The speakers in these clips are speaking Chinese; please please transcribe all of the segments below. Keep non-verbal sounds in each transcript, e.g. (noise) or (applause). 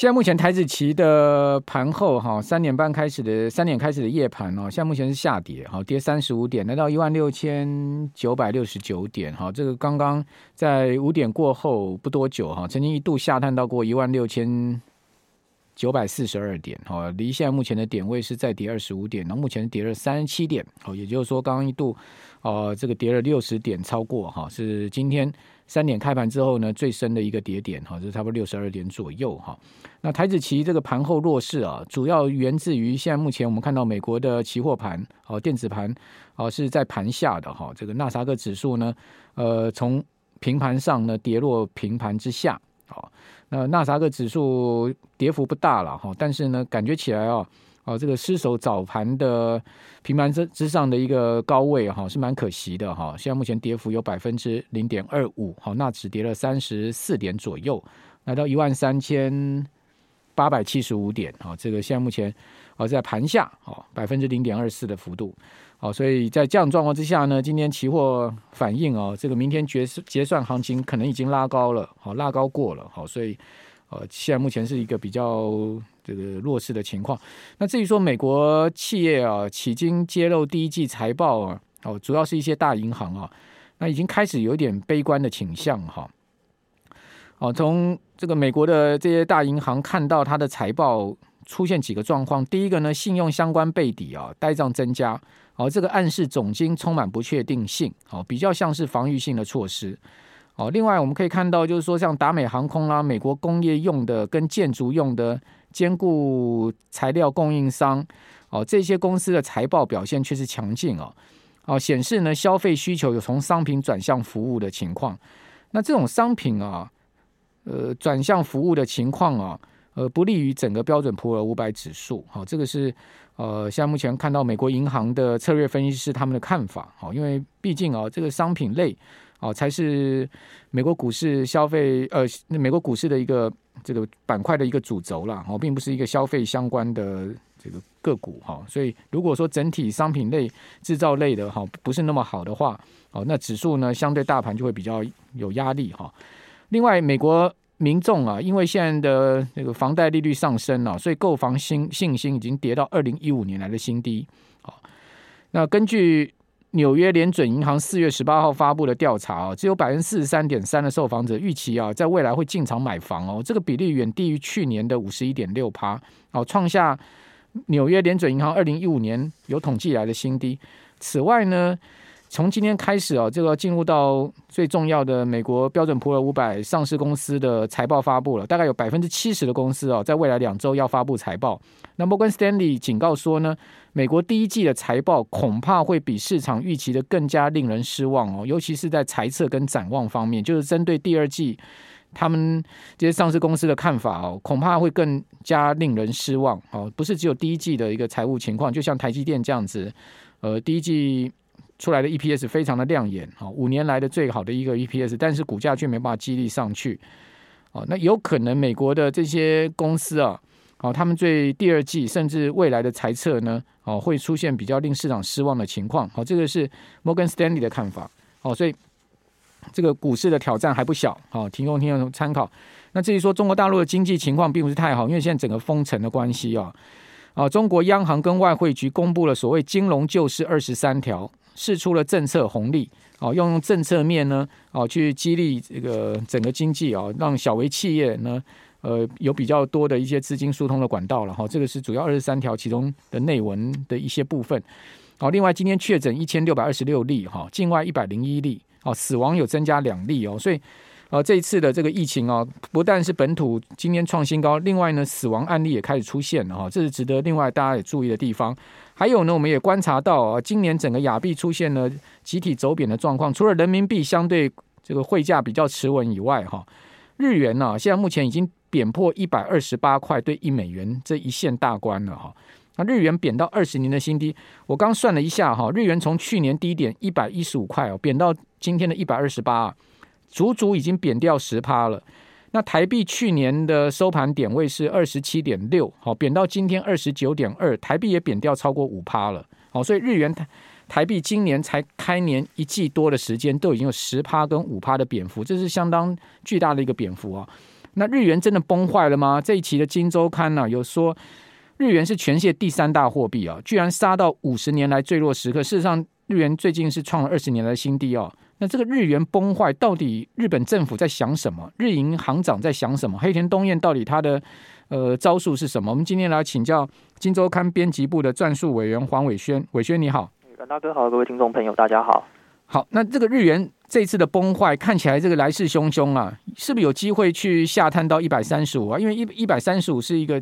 现在目前台子期的盘后哈，三点半开始的三点开始的夜盘哦，现在目前是下跌，好跌三十五点，来到一万六千九百六十九点，哈，这个刚刚在五点过后不多久哈，曾经一度下探到过一万六千九百四十二点，哈，离现在目前的点位是再跌二十五点，那目前跌了三十七点，好，也就是说刚刚一度哦，这个跌了六十点，超过哈，是今天。三点开盘之后呢，最深的一个跌点哈，就是差不多六十二点左右哈。那台子期这个盘后弱势啊，主要源自于现在目前我们看到美国的期货盘哦，电子盘哦是在盘下的哈。这个纳斯克指数呢，呃，从平盘上呢跌落平盘之下。好，那纳斯克指数跌幅不大了哈，但是呢，感觉起来啊。哦，这个失守早盘的平盘之之上的一个高位哈，是蛮可惜的哈。现在目前跌幅有百分之零点二五，好，那只跌了三十四点左右，来到一万三千八百七十五点。好，这个现在目前哦在盘下，哦百分之零点二四的幅度。好，所以在这样状况之下呢，今天期货反应哦，这个明天结结算行情可能已经拉高了，好拉高过了，好，所以呃现在目前是一个比较。这个弱势的情况。那至于说美国企业啊，迄今揭露第一季财报啊，哦，主要是一些大银行啊，那已经开始有点悲观的倾向哈。哦，从这个美国的这些大银行看到它的财报出现几个状况，第一个呢，信用相关背抵啊，呆账增加，哦，这个暗示总金充满不确定性，哦，比较像是防御性的措施。哦，另外我们可以看到，就是说像达美航空啦、美国工业用的跟建筑用的。兼顾材料供应商哦，这些公司的财报表现却是强劲哦，哦显示呢消费需求有从商品转向服务的情况。那这种商品啊，呃转向服务的情况啊，呃不利于整个标准普尔五百指数。好，这个是呃现在目前看到美国银行的策略分析师他们的看法。好，因为毕竟啊这个商品类哦才是美国股市消费呃美国股市的一个。这个板块的一个主轴了，哦，并不是一个消费相关的这个个股哈，所以如果说整体商品类、制造类的哈不是那么好的话，哦，那指数呢相对大盘就会比较有压力哈。另外，美国民众啊，因为现在的那个房贷利率上升了，所以购房信信心已经跌到二零一五年来的新低。好，那根据。纽约联准银行四月十八号发布的调查啊，只有百分之四十三点三的受访者预期啊，在未来会进场买房哦，这个比例远低于去年的五十一点六趴，哦，创下纽约联准银行二零一五年有统计来的新低。此外呢，从今天开始哦，这个进入到最重要的美国标准普尔五百上市公司的财报发布了，大概有百分之七十的公司哦，在未来两周要发布财报。那摩根斯丹利警告说呢，美国第一季的财报恐怕会比市场预期的更加令人失望哦，尤其是在财测跟展望方面，就是针对第二季他们这些上市公司的看法哦，恐怕会更加令人失望哦。不是只有第一季的一个财务情况，就像台积电这样子，呃，第一季。出来的 EPS 非常的亮眼，五年来的最好的一个 EPS，但是股价却没办法激励上去，哦，那有可能美国的这些公司啊，哦，他们对第二季甚至未来的财测呢，哦，会出现比较令市场失望的情况，好，这个是摩根斯丹利的看法，哦，所以这个股市的挑战还不小，好，提供听众参考。那至于说中国大陆的经济情况并不是太好，因为现在整个封城的关系啊，啊，中国央行跟外汇局公布了所谓金融救市二十三条。释出了政策红利，哦，用政策面呢，哦，去激励这个整个经济啊，让小微企业呢，呃，有比较多的一些资金疏通的管道了哈。这个是主要二十三条其中的内文的一些部分。好，另外今天确诊一千六百二十六例哈，境外一百零一例，哦，死亡有增加两例哦，所以。啊，这一次的这个疫情啊，不但是本土今天创新高，另外呢，死亡案例也开始出现了哈，这是值得另外大家也注意的地方。还有呢，我们也观察到啊，今年整个亚币出现了集体走贬的状况，除了人民币相对这个汇价比较持稳以外，哈，日元呢，现在目前已经贬破一百二十八块对一美元这一线大关了哈。那日元贬到二十年的新低，我刚算了一下哈，日元从去年低点一百一十五块哦，贬到今天的一百二十八。足足已经贬掉十趴了。那台币去年的收盘点位是二十七点六，好，贬到今天二十九点二，台币也贬掉超过五趴了。好，所以日元台台币今年才开年一季多的时间，都已经有十趴跟五趴的贬幅，这是相当巨大的一个贬幅啊。那日元真的崩坏了吗？这一期的《金周刊》呢，有说日元是全世界第三大货币啊，居然杀到五十年来最弱时刻。事实上，日元最近是创了二十年来的新低哦。那这个日元崩坏，到底日本政府在想什么？日银行长在想什么？黑田东彦到底他的呃招数是什么？我们今天来请教《金周刊》编辑部的撰述委员黄伟轩。伟轩你好，阮大哥好，各位听众朋友大家好。好，那这个日元这次的崩坏看起来这个来势汹汹啊，是不是有机会去下探到一百三十五啊？因为一一百三十五是一个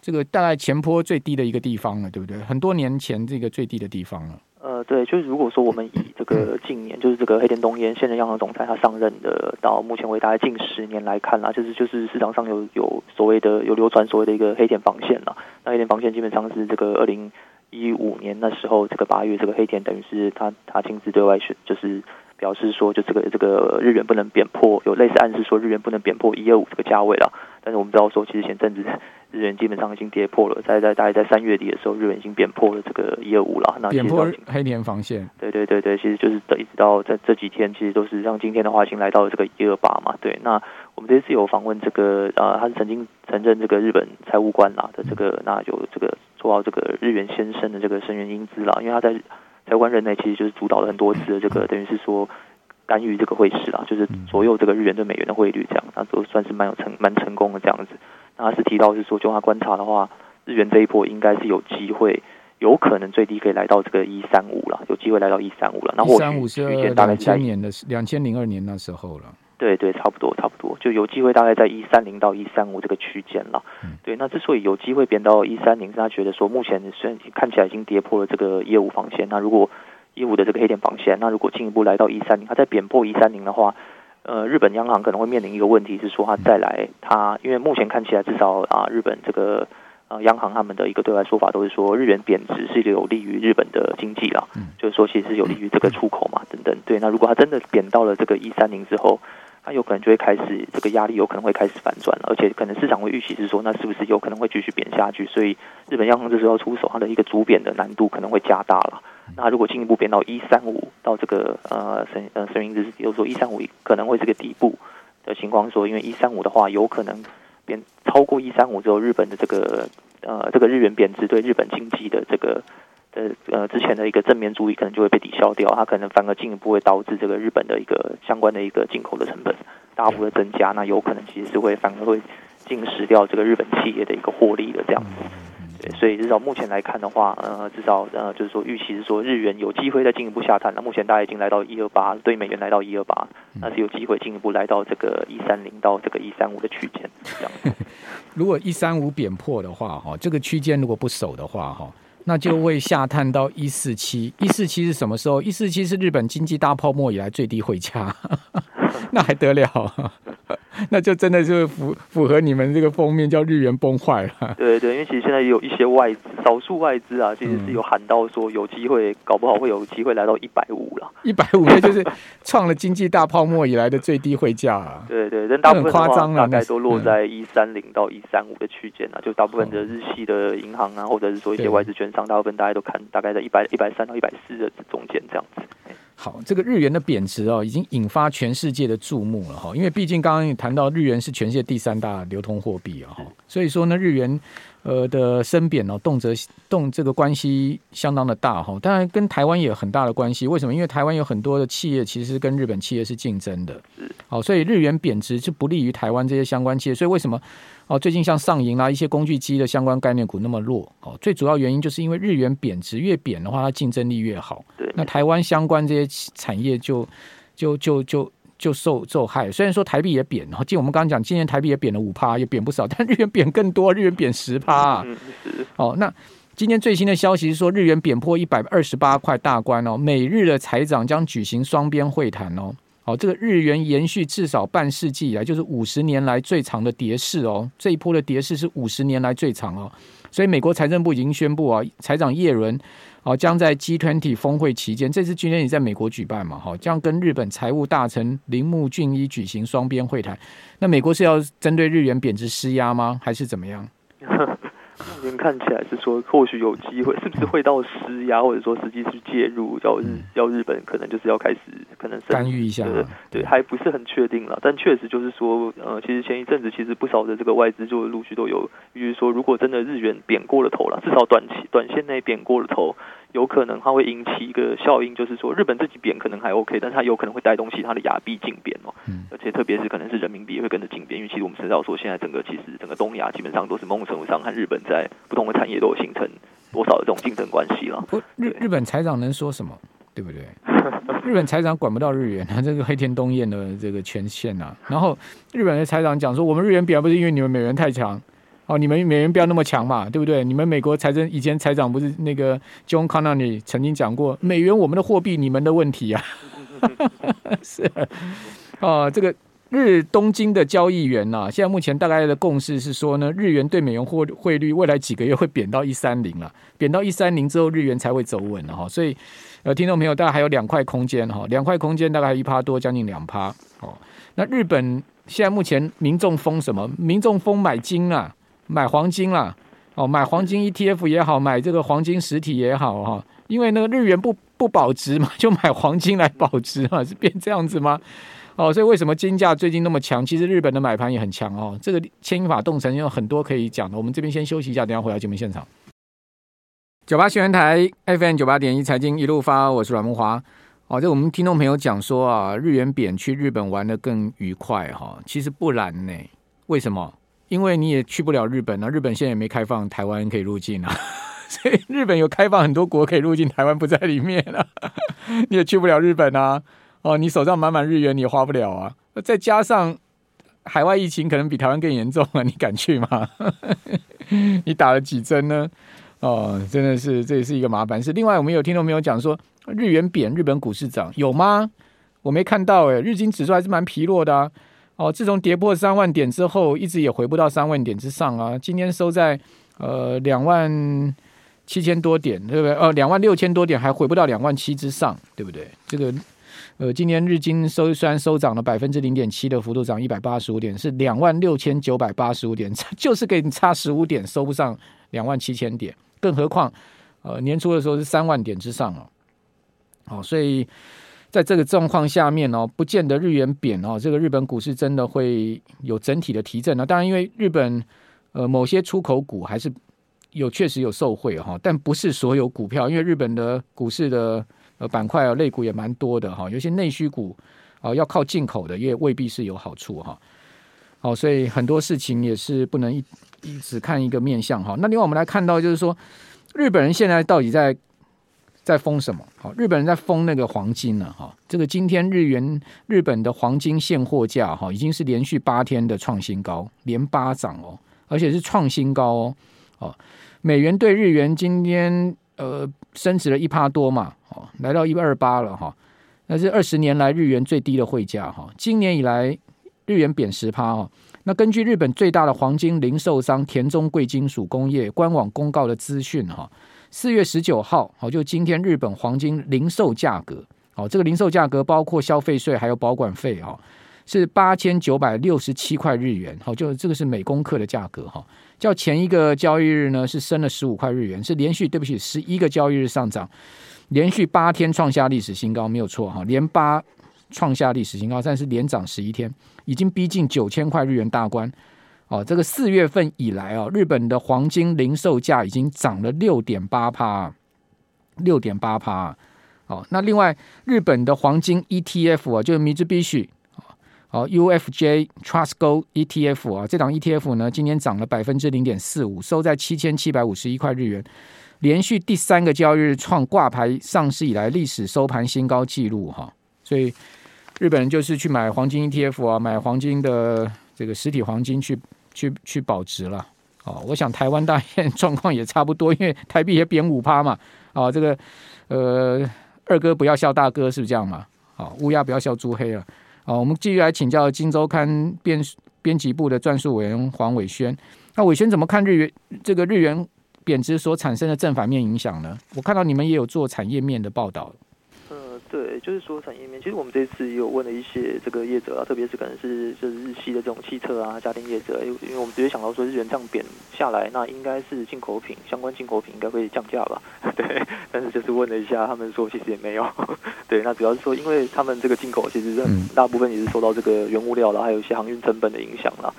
这个大概前坡最低的一个地方了，对不对？很多年前这个最低的地方了。呃，对，就是如果说我们以这个近年，就是这个黑田东彦现任央行总裁他上任的到目前为止大概近十年来看啦，就是就是市场上有有所谓的有流传所谓的一个黑田防线啦。那黑田防线基本上是这个二零一五年那时候这个八月，这个黑田等于是他他亲自对外宣，就是表示说，就这个这个日元不能贬破，有类似暗示说日元不能贬破一二五这个价位了。但是我们知道说，其实前阵子。(laughs) 日元基本上已经跌破了，在在大概在三月底的时候，日元已经贬破了这个一二五了。那贬破黑年防线。对对对对，其实就是一直到在这几天，其实都是像今天的话，已经来到了这个一二八嘛。对，那我们这次有访问这个呃，他是曾经曾任这个日本财务官啦的这个，那有这个做到这个日元先生的这个生源英姿啦，因为他在财务官任内其实就是主导了很多次的这个，等于是说干预这个汇市啦，就是左右这个日元对美元的汇率这样，那都算是蛮有成蛮成功的这样子。那他是提到是说，就他观察的话，日元这一波应该是有机会，有可能最低可以来到这个一三五了，有机会来到一三五了。那或许区间大概千年的两千零二年那时候了。对对，差不多差不多，就有机会大概在一三零到一三五这个区间了。嗯、对，那之所以有机会贬到一三零，是他觉得说目前虽然看起来已经跌破了这个业务防线，那如果一五的这个黑点防线，那如果进一步来到一三零，它再贬破一三零的话。呃，日本央行可能会面临一个问题是说，它再来，它因为目前看起来至少啊，日本这个呃央行他们的一个对外说法都是说，日元贬值是有利于日本的经济啦，就是说其实是有利于这个出口嘛，等等。对，那如果它真的贬到了这个一三零之后，它有可能就会开始这个压力有可能会开始反转了，而且可能市场会预期是说，那是不是有可能会继续贬下去？所以日本央行这时候出手，它的一个主贬的难度可能会加大了。那如果进一步贬到一三五到这个呃声呃声明就是，比如说一三五可能会是个底部的情况，说因为一三五的话有可能贬超过一三五之后，日本的这个呃这个日元贬值对日本经济的这个的呃之前的一个正面注意可能就会被抵消掉，它可能反而进一步会导致这个日本的一个相关的一个进口的成本大幅的增加，那有可能其实是会反而会侵蚀掉这个日本企业的一个获利的这样子。对所以至少目前来看的话，呃，至少呃，就是说预期是说日元有机会再进一步下探。那目前大概已经来到一二八，对美元来到一二八，那是有机会进一步来到这个一三零到这个一三五的区间。这样，(laughs) 如果一三五贬破的话，哈，这个区间如果不守的话，哈，那就会下探到一四七。一四七是什么时候？一四七是日本经济大泡沫以来最低汇价，(laughs) 那还得了？(laughs) 那就真的是符符合你们这个封面叫日元崩坏了。对对，因为其实现在也有一些外资，少数外资啊，其实是有喊到说有机会，搞不好会有机会来到一百五了。一百五，那就是创了经济大泡沫以来的最低汇价啊。对对，但大部分夸张了大概都落在一三零到一三五的区间啊，就大部分的日系的银行啊，或者是说一些外资券长，大部分大家都看大概在一百一百三到一百四的中间这样子。好，这个日元的贬值哦，已经引发全世界的注目了哈。因为毕竟刚刚也谈到，日元是全世界第三大流通货币啊哈，所以说呢，日元呃的升贬哦，动辄动这个关系相当的大哈。当然跟台湾也有很大的关系，为什么？因为台湾有很多的企业其实跟日本企业是竞争的，好，所以日元贬值就不利于台湾这些相关企业。所以为什么？哦，最近像上银啊一些工具机的相关概念股那么弱，哦，最主要原因就是因为日元贬值，越贬的话，它竞争力越好。对，那台湾相关这些产业就就就就就受受害。虽然说台币也贬，然后，今我们刚刚讲，今年台币也贬了五趴，也贬不少，(laughs) 但日元贬更多，日元贬十趴。哦，那今天最新的消息是说，日元贬破一百二十八块大关哦，美日的财长将举行双边会谈哦。好，这个日元延续至少半世纪以来，就是五十年来最长的跌势哦。这一波的跌势是五十年来最长哦。所以美国财政部已经宣布啊，财长耶伦啊将在 G20 峰会期间，这次 G20 在美国举办嘛，哈，将跟日本财务大臣铃木俊一举行双边会谈。那美国是要针对日元贬值施压吗？还是怎么样？(laughs) 目前看起来是说，或许有机会，是不是会到施压，或者说实际去介入，要日要日本可能就是要开始可能干预一下，对，对，还不是很确定了。但确实就是说，呃，其实前一阵子其实不少的这个外资就陆续都有，比如说如果真的日元贬过了头了，至少短期短线内贬过了头。有可能它会引起一个效应，就是说日本自己贬可能还 OK，但是它有可能会带动其他的亚币竞贬哦。嗯。而且特别是可能是人民币也会跟着竞贬，因为其实我们知道说现在整个其实整个东亚基本上都是某种程度上和日本在不同的产业都有形成多少的这种竞争关系了。不，日日本财长能说什么？对不对？(laughs) 日本财长管不到日元啊，(laughs) 这个黑田东彦的这个权限啊。然后日本的财长讲说，我们日元贬不是因为你们美元太强。哦，你们美元不要那么强嘛，对不对？你们美国财政以前财长不是那个 John Connerly 曾经讲过，美元我们的货币，你们的问题啊。(laughs) 是哦，这个日东京的交易员呐、啊，现在目前大概的共识是说呢，日元对美元汇汇率未来几个月会贬到一三零了，贬到一三零之后，日元才会走稳了哈。所以呃，听众朋友，大概还有两块空间哈，两块空间大概一趴多，将近两趴。哦，那日本现在目前民众疯什么？民众疯买金啊。买黄金啦，哦，买黄金 ETF 也好，买这个黄金实体也好哈，因为那个日元不不保值嘛，就买黄金来保值啊，是变这样子吗？哦，所以为什么金价最近那么强？其实日本的买盘也很强哦。这个牵引发动全有很多可以讲的。我们这边先休息一下，等下回到节目现场。九八新闻台 FM 九八点一财经一路发，我是阮慕驊。哦，这我们听众朋友讲说啊，日元贬去日本玩得更愉快哈，其实不然呢，为什么？因为你也去不了日本啊，日本现在也没开放台湾可以入境啊，(laughs) 所以日本有开放很多国可以入境，台湾不在里面啊，(laughs) 你也去不了日本啊，哦，你手上满满日元你也花不了啊，再加上海外疫情可能比台湾更严重啊，你敢去吗？(laughs) 你打了几针呢？哦，真的是这也是一个麻烦事。另外，我们有听众朋友讲说日元贬，日本股市涨，有吗？我没看到诶，日经指数还是蛮疲弱的啊。哦，自从跌破三万点之后，一直也回不到三万点之上啊。今天收在呃两万七千多点，对不对？呃，两万六千多点还回不到两万七之上，对不对？这个呃，今年日经收虽然收涨了百分之零点七的幅度，涨一百八十五点，是两万六千九百八十五点，(laughs) 就是给你差十五点，收不上两万七千点。更何况呃年初的时候是三万点之上哦。哦，所以。在这个状况下面哦，不见得日元贬哦，这个日本股市真的会有整体的提振呢。当然，因为日本呃某些出口股还是有确实有受惠哈，但不是所有股票，因为日本的股市的呃板块啊类股也蛮多的哈，有些内需股啊要靠进口的也未必是有好处哈。好，所以很多事情也是不能一一直看一个面相哈。那另外我们来看到就是说，日本人现在到底在。在封什么？好，日本人在封那个黄金了哈。这个今天日元日本的黄金现货价哈，已经是连续八天的创新高，连八涨哦，而且是创新高哦。哦，美元兑日元今天呃升值了一趴多嘛，哦，来到一百二八了哈。那是二十年来日元最低的汇价哈。今年以来日元贬十趴哈。那根据日本最大的黄金零售商田中贵金属工业官网公告的资讯哈。四月十九号，好，就今天日本黄金零售价格，好，这个零售价格包括消费税还有保管费，哈，是八千九百六十七块日元，好，就这个是每公克的价格，哈，较前一个交易日呢是升了十五块日元，是连续对不起十一个交易日上涨，连续八天创下历史新高，没有错，哈，连八创下历史新高，但是连涨十一天，已经逼近九千块日元大关。哦，这个四月份以来哦，日本的黄金零售价已经涨了六点八趴，六点八趴。哦，那另外日本的黄金 ETF 啊，就是 Mitsubishi 哦，UFJ Trust g o ETF 啊，这档 ETF 呢，今天涨了百分之零点四五，收在七千七百五十一块日元，连续第三个交易日创挂牌上市以来历史收盘新高纪录哈。所以日本人就是去买黄金 ETF 啊，买黄金的这个实体黄金去。去去保值了哦，我想台湾大现 (laughs) 状况也差不多，因为台币也贬五趴嘛。哦，这个呃二哥不要笑大哥，是不是这样嘛？好，乌鸦不要笑猪黑了。好，我们继续来请教《金周刊》编编辑部的撰述委员黄伟轩。那伟轩怎么看日元这个日元贬值所产生的正反面影响呢？我看到你们也有做产业面的报道。对，就是说产业面，其实我们这次也有问了一些这个业者啊，特别是可能是就是日系的这种汽车啊、家电业者，因为因为我们直接想到说日元这样贬下来，那应该是进口品相关进口品应该会降价吧？(laughs) 对，但是就是问了一下，他们说其实也没有。对，那主要是说，因为他们这个进口其实大部分也是受到这个原物料啦，还有一些航运成本的影响啦。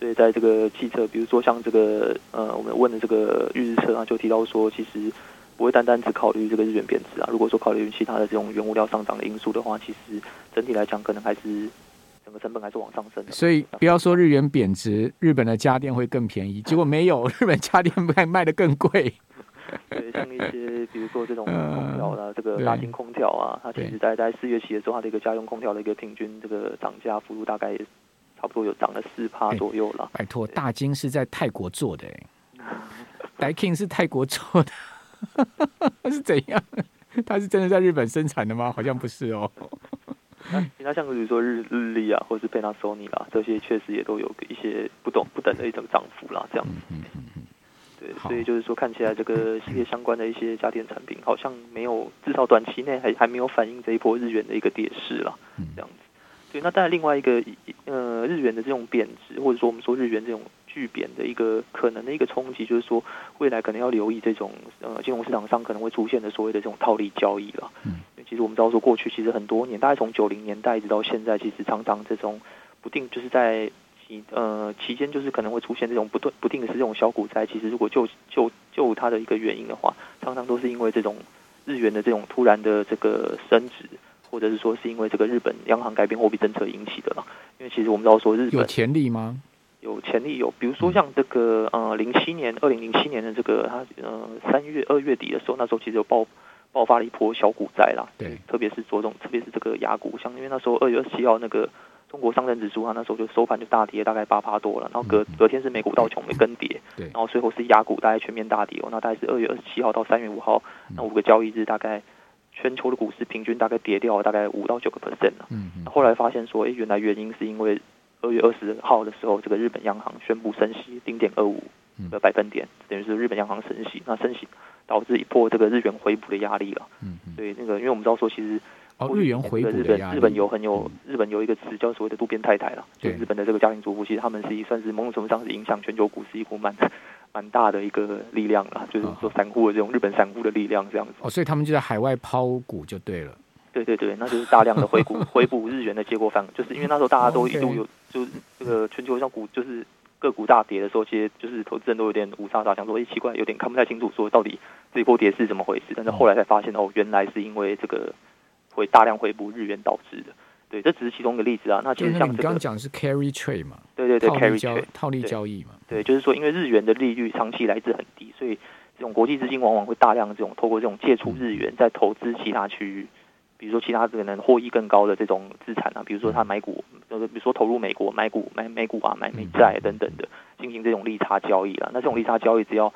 所以在这个汽车，比如说像这个呃，我们问的这个日日车啊，就提到说其实。不会单单只考虑这个日元贬值啊，如果说考虑其他的这种原物料上涨的因素的话，其实整体来讲可能还是整个成本还是往上升的。所以不要说日元贬值，日本的家电会更便宜，结果没有，日本家电卖卖的更贵。(laughs) 对，像一些比如说这种空调啦，这个大型空调啊，它其实在在四月起的时候，它的一个家用空调的一个平均这个涨价幅度大概也差不多有涨了四趴左右了。拜托，大金是在泰国做的哎，(laughs) Daikin 是泰国做的。(laughs) 是怎样？(laughs) 它是真的在日本生产的吗？好像不是哦。那其他像比如说日日立啊，或者是 Panasonic 啦，这些确实也都有一些不懂不等的一种涨幅啦，这样子。嗯嗯嗯。对，所以就是说，看起来这个系列相关的一些家电产品，好像没有至少短期内还还没有反映这一波日元的一个跌势啦，这样子。对，那当然另外一个呃日元的这种贬值，或者说我们说日元这种。巨贬的一个可能的一个冲击，就是说未来可能要留意这种呃金融市场上可能会出现的所谓的这种套利交易了。嗯，其实我们知道说过去其实很多年，大概从九零年代一直到现在，其实常常这种不定就是在期呃期间就是可能会出现这种不断不定的是这种小股灾。其实如果就就就它的一个原因的话，常常都是因为这种日元的这种突然的这个升值，或者是说是因为这个日本央行改变货币政策引起的了。因为其实我们知道说日本有潜力吗？有潜力有，比如说像这个呃零七年二零零七年的这个它呃三月二月底的时候，那时候其实有爆爆发了一波小股灾啦。对，特别是着重，特别是这个雅股，像因为那时候二月二十七号那个中国上证指数它那时候就收盘就大跌大概八趴多了，然后隔隔天是美股道琼没跟跌，对，然后最后是雅股大概全面大跌哦，那大概是二月二十七号到三月五号那五个交易日大概全球的股市平均大概跌掉了大概五到九个 percent 嗯，后来发现说，哎，原来原因是因为。二月二十号的时候，这个日本央行宣布升息零点二五个百分点，等于是日本央行升息，那升息导致一波这个日元回补的压力了。嗯，所以那个，因为我们知道说，其实哦，日元回补日本日本有很有日本有一个词叫所谓的渡边太太了，就日本的这个家庭主妇，其实他们是一算是某种程度上是影响全球股市一股蛮蛮大的一个力量了，就是说散户的这种日本散户的力量这样子。哦，所以他们就在海外抛股就对了。对对对，那就是大量的回补 (laughs) 回补日元的结果反，就是因为那时候大家都一度有，就是这个全球像股就是个股大跌的时候，其实就是投资人都有点雾煞煞，想说，哎，奇怪，有点看不太清楚，说到底这一波跌是怎么回事？但是后来才发现，哦，原来是因为这个会大量回补日元导致的。对，这只是其中一个例子啊。那其实像、这个、你刚刚讲是 carry trade 嘛？对对对，carry trade 套利交易嘛？对，就是说，因为日元的利率长期来自很低，所以这种国际资金往往会大量这种透过这种借出日元，在投资其他区域。比如说其他可能获益更高的这种资产啊，比如说他买股，呃，比如说投入美国买股买美股啊，买美债等等的，进行这种利差交易啊。那这种利差交易只要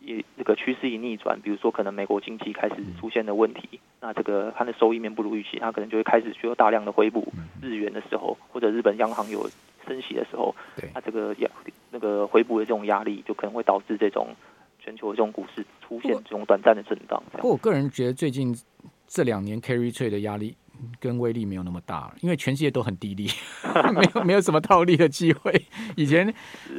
一这个趋势一逆转，比如说可能美国经济开始出现的问题，那这个它的收益面不如预期，它可能就会开始需要大量的回补日元的时候，或者日本央行有升息的时候，它这个压那个回补的这种压力，就可能会导致这种全球的这种股市出现这种短暂的震荡。不过我个人觉得最近。这两年 carry trade 的压力跟威力没有那么大，因为全世界都很低利，(laughs) 没有没有什么套利的机会。以前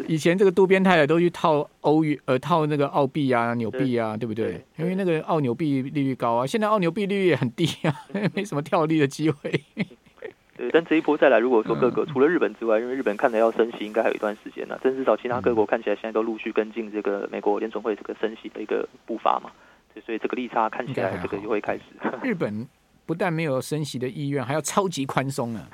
以前这个渡边太太都去套欧元，呃，套那个澳币啊、纽币啊，对不对？因为那个澳纽币利率高啊，现在澳纽币利率也很低啊，(laughs) 没什么跳利的机会。(laughs) 对，但这一波再来，如果说各个除了日本之外，因为日本看来要升息，应该还有一段时间呢。但至少其他各国看起来现在都陆续跟进这个美国联总会这个升息的一个步伐嘛。所以这个利差看起来，这个就会开始。(laughs) (laughs) 日本不但没有升息的意愿，还要超级宽松 (laughs) 呢。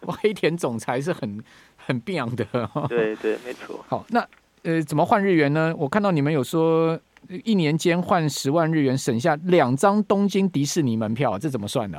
我黑田总裁是很很变的。对对，没错。好，那呃，怎么换日元呢？我看到你们有说，一年间换十万日元，省下两张东京迪士尼门票，这怎么算的？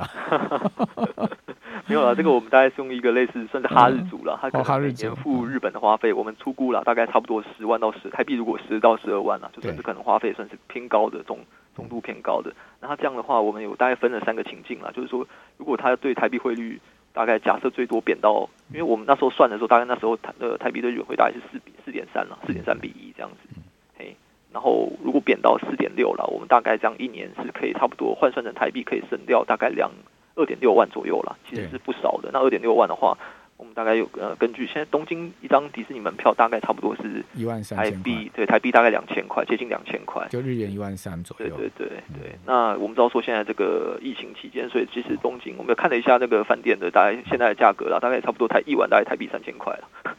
(laughs) 没有了，这个我们大概是用一个类似算是哈日族了，他可能每年付日本的花费，我们出估了，大概差不多十万到十台币，如果十到十二万了，就算是可能花费算是偏高的，中中度偏高的。那他这样的话，我们有大概分了三个情境了，就是说，如果他对台币汇率大概假设最多贬到，因为我们那时候算的时候，大概那时候台呃台币的兑汇大概是四比四点三了，四点三比一这样子。嘿，然后如果贬到四点六了，我们大概这样一年是可以差不多换算成台币可以省掉大概两二点六万左右了，其实是不少的。那二点六万的话。我们大概有呃，根据现在东京一张迪士尼门票大概差不多是一万三台币，对台币大概两千块，接近两千块，就日元一万三左右。对对对对。嗯、那我们知道说现在这个疫情期间，所以其实东京我们看了一下那个饭店的大概现在的价格了，大概也差不多台一晚大概台币三千块了。(laughs)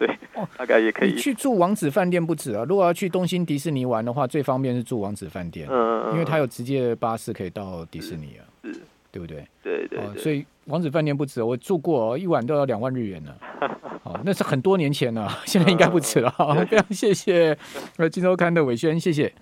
对，所以大概也可以、哦、去住王子饭店不止啊。如果要去东京迪士尼玩的话，最方便是住王子饭店，嗯，因为它有直接的巴士可以到迪士尼啊。是。对不对？对对，对、哦，所以王子饭店不止，我住过，一晚都要两万日元呢。好、(laughs) 哦，那是很多年前了，现在应该不止了。好，(laughs) 非常谢谢呃，金周刊的伟轩，谢谢。